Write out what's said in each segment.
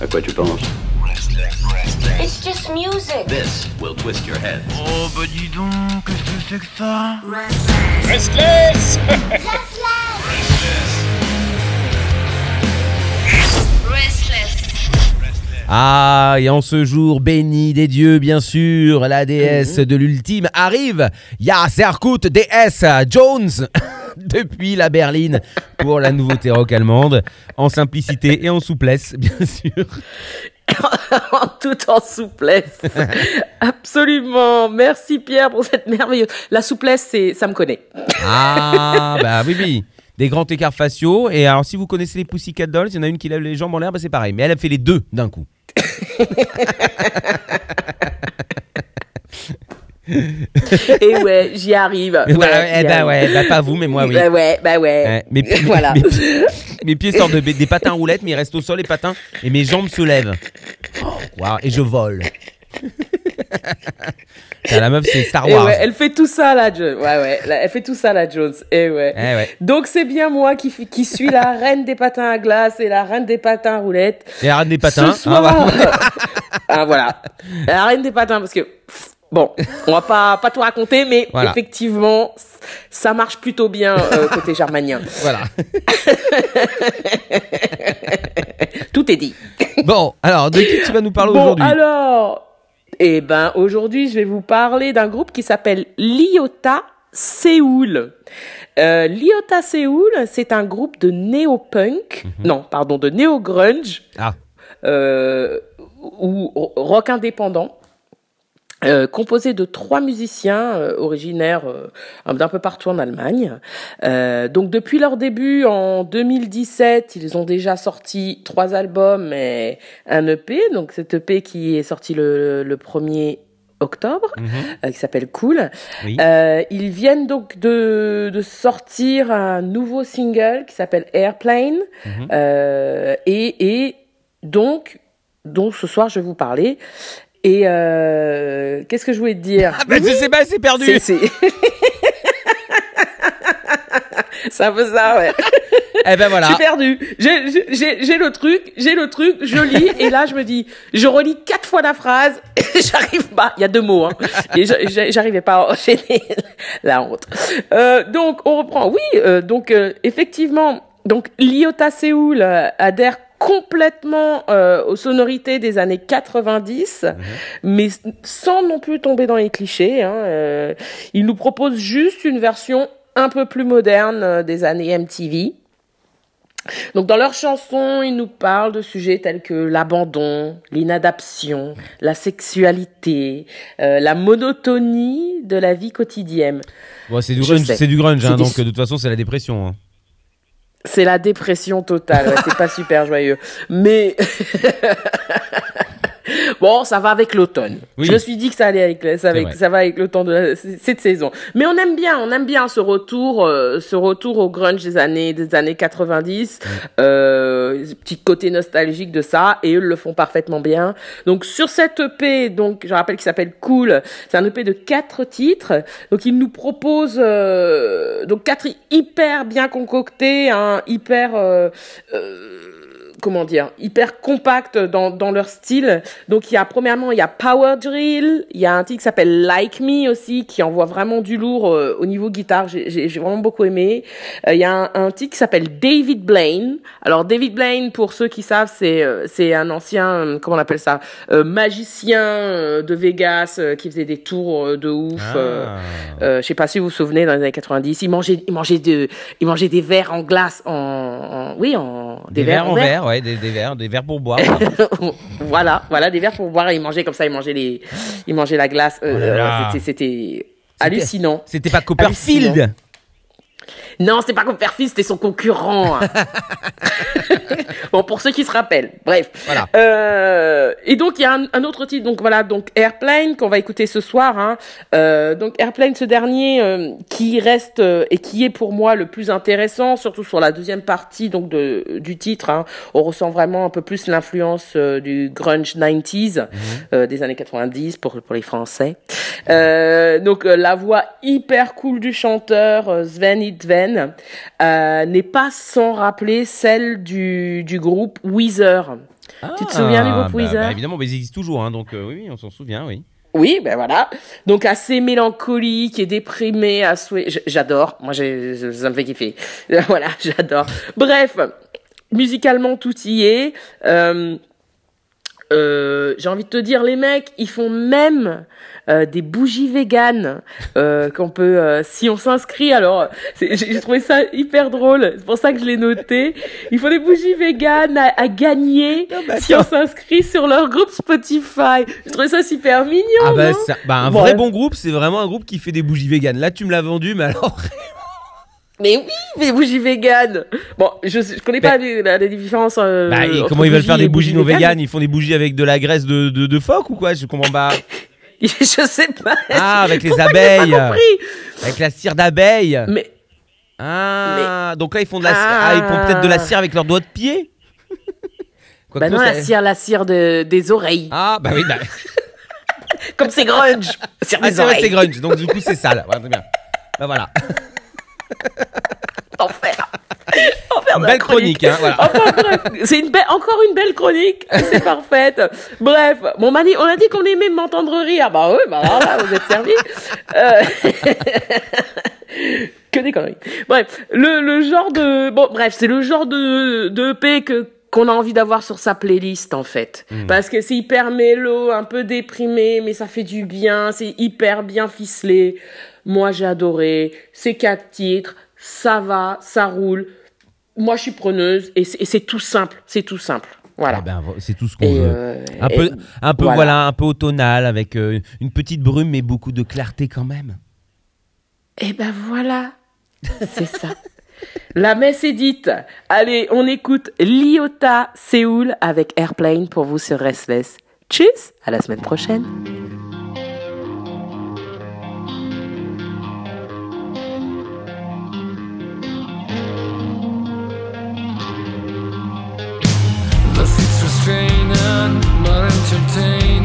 À quoi tu penses It's just music. This will twist your head. Oh bah dis donc, qu'est-ce que c'est que ça Restless Restless. Ah, et en ce jour béni des dieux, bien sûr, la déesse Mhm. de l'ultime arrive. Ya Serkut déesse Jones depuis la berline pour la nouveauté rock allemande, en simplicité et en souplesse, bien sûr. Tout en souplesse. Absolument. Merci Pierre pour cette merveilleuse. La souplesse, c'est, ça me connaît. Ah, bah oui, oui. Des grands écarts faciaux. Et alors, si vous connaissez les Pussycat Dolls, il y en a une qui lève les jambes en l'air, bah c'est pareil. Mais elle a fait les deux d'un coup. Et ouais, j'y arrive. Ouais, Bah, eh bah arrive. ouais, bah pas vous, mais moi oui. Bah ouais, bah ouais. Mes, pieds- voilà. mes, mes pieds sortent de- des patins roulettes, mais ils restent au sol les patins, et mes jambes se lèvent. Waouh, et je vole. La meuf, c'est Star Et Wars. ouais, elle fait tout ça là, Jones. Ouais, ouais, elle fait tout ça là, Jones. Et ouais. Eh ouais. Donc c'est bien moi qui, suis la reine des patins à glace et la reine des patins à roulettes. Et la reine des patins. Ce soir, hein, bah. ah, voilà. La reine des patins, parce que bon, on va pas pas tout raconter, mais Voilà. effectivement, ça marche plutôt bien euh, côté germanien. voilà. Tout est dit. Bon, alors, de qui tu vas nous parler Bon, aujourd'hui? alors, eh ben, aujourd'hui, je vais vous parler d'un groupe qui s'appelle Lyota Séoul. Euh, Lyota Séoul, c'est un groupe de néo-punk, non, pardon, de néo-grunge, Ah, euh, ou rock indépendant. Euh, composé de trois musiciens euh, originaires euh, d'un peu partout en Allemagne. Donc depuis leur début en 2017, ils ont déjà sorti trois albums et un EP. Donc cet EP qui est sorti le, le 1er octobre, mhm, qui s'appelle Cool. oui. Ils viennent donc de, de sortir un nouveau single qui s'appelle Airplane. Mhm. Et, et donc, donc ce soir je vais vous parler. Et euh, qu'est-ce que je voulais te dire? Ah, bah, je sais pas, c'est perdu. C'est- c'est- un peu ça, ouais. Eh ben voilà. Je suis perdu. J'ai- j'ai- J'ai j'ai le truc, j'ai le truc, je lis, et là je me dis, je relis quatre fois la phrase, et j'arrive pas. Il y a deux mots, hein. Et j'arrivais pas à enchaîner la honte. Euh, donc on reprend. Oui, euh, donc euh, effectivement, donc l'IOTA Séoul euh, adhère complètement euh, aux sonorités des années 90, mais sans non plus tomber dans les clichés. Hein, euh, il nous propose juste une version un peu plus moderne euh, des années MTV. Donc dans leurs chansons, ils nous parlent de sujets tels que l'abandon, l'inadaptation, la sexualité, euh, la monotonie de la vie quotidienne. Bon, c'est du du grunge, hein, donc de toute façon, c'est la dépression. hein. C'est la dépression totale, c'est pas super joyeux. Mais bon, ça va avec l'automne. Oui. Je me suis dit que ça allait avec, ça, avec, ça va avec l'automne de la- cette saison. Mais on aime bien, on aime bien ce retour, euh, ce retour au grunge des années, des années 90. Euh, petit côté nostalgique de ça, et eux le font parfaitement bien. Donc sur cette EP, donc je rappelle qu'il s'appelle Cool, c'est un EP de quatre titres. Donc il nous propose euh, donc quatre hyper bien concoctés, hein, hyper euh, euh, comment dire, hyper compact dans, dans leur style. Donc il y a premièrement il y a Power Drill, il y a un titre qui s'appelle Like Me aussi qui envoie vraiment du lourd euh, au niveau guitare. J'ai- vraiment beaucoup aimé. Euh, Il y a un, un titre qui s'appelle David Blaine. Alors David Blaine pour ceux qui savent c'est euh, c'est un ancien comment on appelle ça magicien de Vegas qui faisait des tours de ouf. Ah. je sais pas si vous vous souvenez dans les années 90, il mangeait, il mangeait de, il mangeait des verres en glace, en, en- oui, en Des, verres en verre, ouais, des, des verres, des verres pour boire. voilà, voilà, des verres pour boire. Et il mangeait comme ça, il mangeait les, il mangeait la glace. euh, Oh c'était hallucinant. C'était pas Copperfield. Non, c'était pas Copperfield, c'était son concurrent. bon, pour ceux qui se rappellent. Bref. Voilà. Euh, et donc il y a un, un autre titre, donc voilà, donc Airplane qu'on va écouter ce soir. Hein. Euh, donc Airplane, ce dernier euh, qui reste euh, et qui est pour moi le plus intéressant, surtout sur la deuxième partie donc de du titre. Hein. On ressent vraiment un peu plus l'influence du grunge 90s euh, des années 90 pour pour les Français. Donc la voix hyper cool du chanteur Sven Euh, n'est pas sans rappeler celle du du, groupe Weezer. Tu te souviens du groupe bah, Weezer bah, Évidemment, mais ils existent toujours, hein, donc euh, oui, on s'en souvient, oui. Oui, ben voilà. Donc assez mélancolique et déprimé à souhait. J- J'adore. Moi, j'ai- ça me fait kiffer. voilà, j'adore. Bref, musicalement tout y est. Euh, euh, j'ai envie de te dire, les mecs, ils font même euh, des bougies véganes euh, qu'on peut, euh, si on s'inscrit. Alors, j'ai trouvé ça hyper drôle. C'est pour ça que je l'ai noté. Ils font des bougies véganes à, à gagner si on s'inscrit sur leur groupe Spotify. J'ai trouvé ça super mignon. Ah bah, non? ça- bah, un Ouais. vrai bon groupe, c'est vraiment un groupe qui fait des bougies véganes. Là, tu me l'as vendu, mais alors... Mais oui, des bougies véganes. Bon, je, je connais pas les, la, les différences. euh, Bah, et comment ils veulent faire des bougies non véganes? Ils font des bougies avec de la graisse de, de, de phoque ou quoi? Je comprends pas. je sais pas. Ah, avec les Pourquoi abeilles. Pas. Avec la cire d'abeille. Mais Ah, donc là, ils font de la cire. Ah. Ah, ils font peut-être de la cire avec leurs doigts de pied? Quoique bah non, ça- la cire, la cire de, des oreilles. Ah, bah oui, bah. Comme c'est grunge. Cire Ah, des c'est vrai, c'est oreilles. grunge, donc du coup, c'est sale. Ouais, très bien. Bah voilà. Enfer. Enfer de Belle chronique, hein, voilà. Enfin bref, c'est une belle, encore une belle chronique, c'est parfaite. Bref, bon, on m'a dit, on a dit qu'on aimait m'entendre rire. Bah oui, bah alors là, vous êtes servis. Euh, que des conneries. Bref, le, le genre de, bon, bref, c'est le genre de, de EP que, qu'on a envie d'avoir sur sa playlist, en fait. Parce que c'est hyper mélo, un peu déprimé, mais ça fait du bien, c'est hyper bien ficelé. Moi, j'ai adoré. C'est quatre titres, ça va, ça roule. Moi, je suis preneuse et c'est, tout simple, c'est tout simple. Voilà. Eh ben, c'est tout ce qu'on veut. euh, Un peu, un peu voilà. voilà. un peu automnal avec euh, une petite brume mais beaucoup de clarté quand même. Et ben voilà, c'est ça. La messe est dite. Allez, on écoute Liota Séoul avec Airplane pour vous sur Restless. Tchuss, à la semaine prochaine. ascertain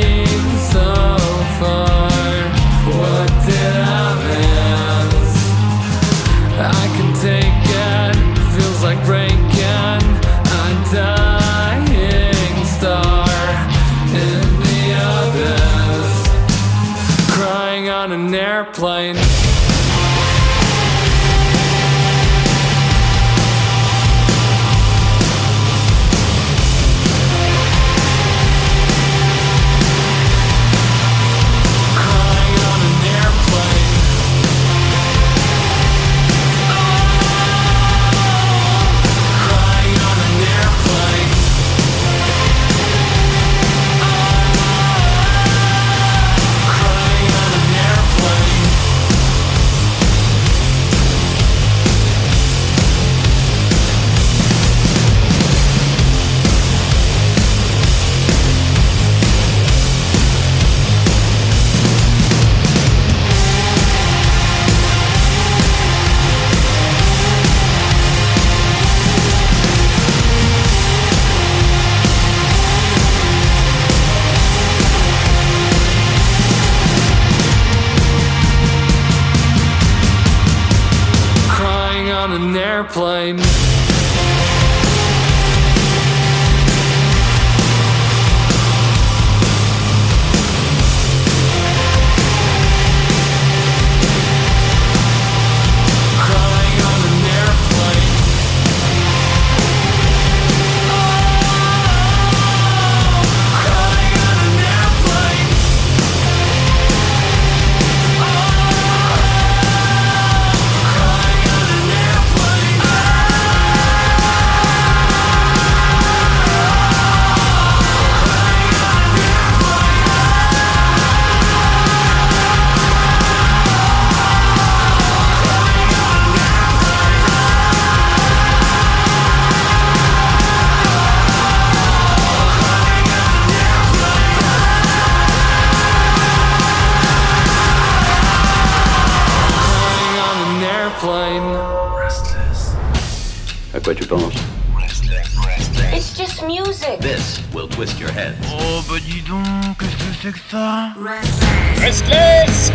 morning. On an airplane. mine. Restless. À quoi restless, restless. It's just music. This will twist your head. Oh, bah dis donc, qu'est-ce que c'est que ça Restless Restless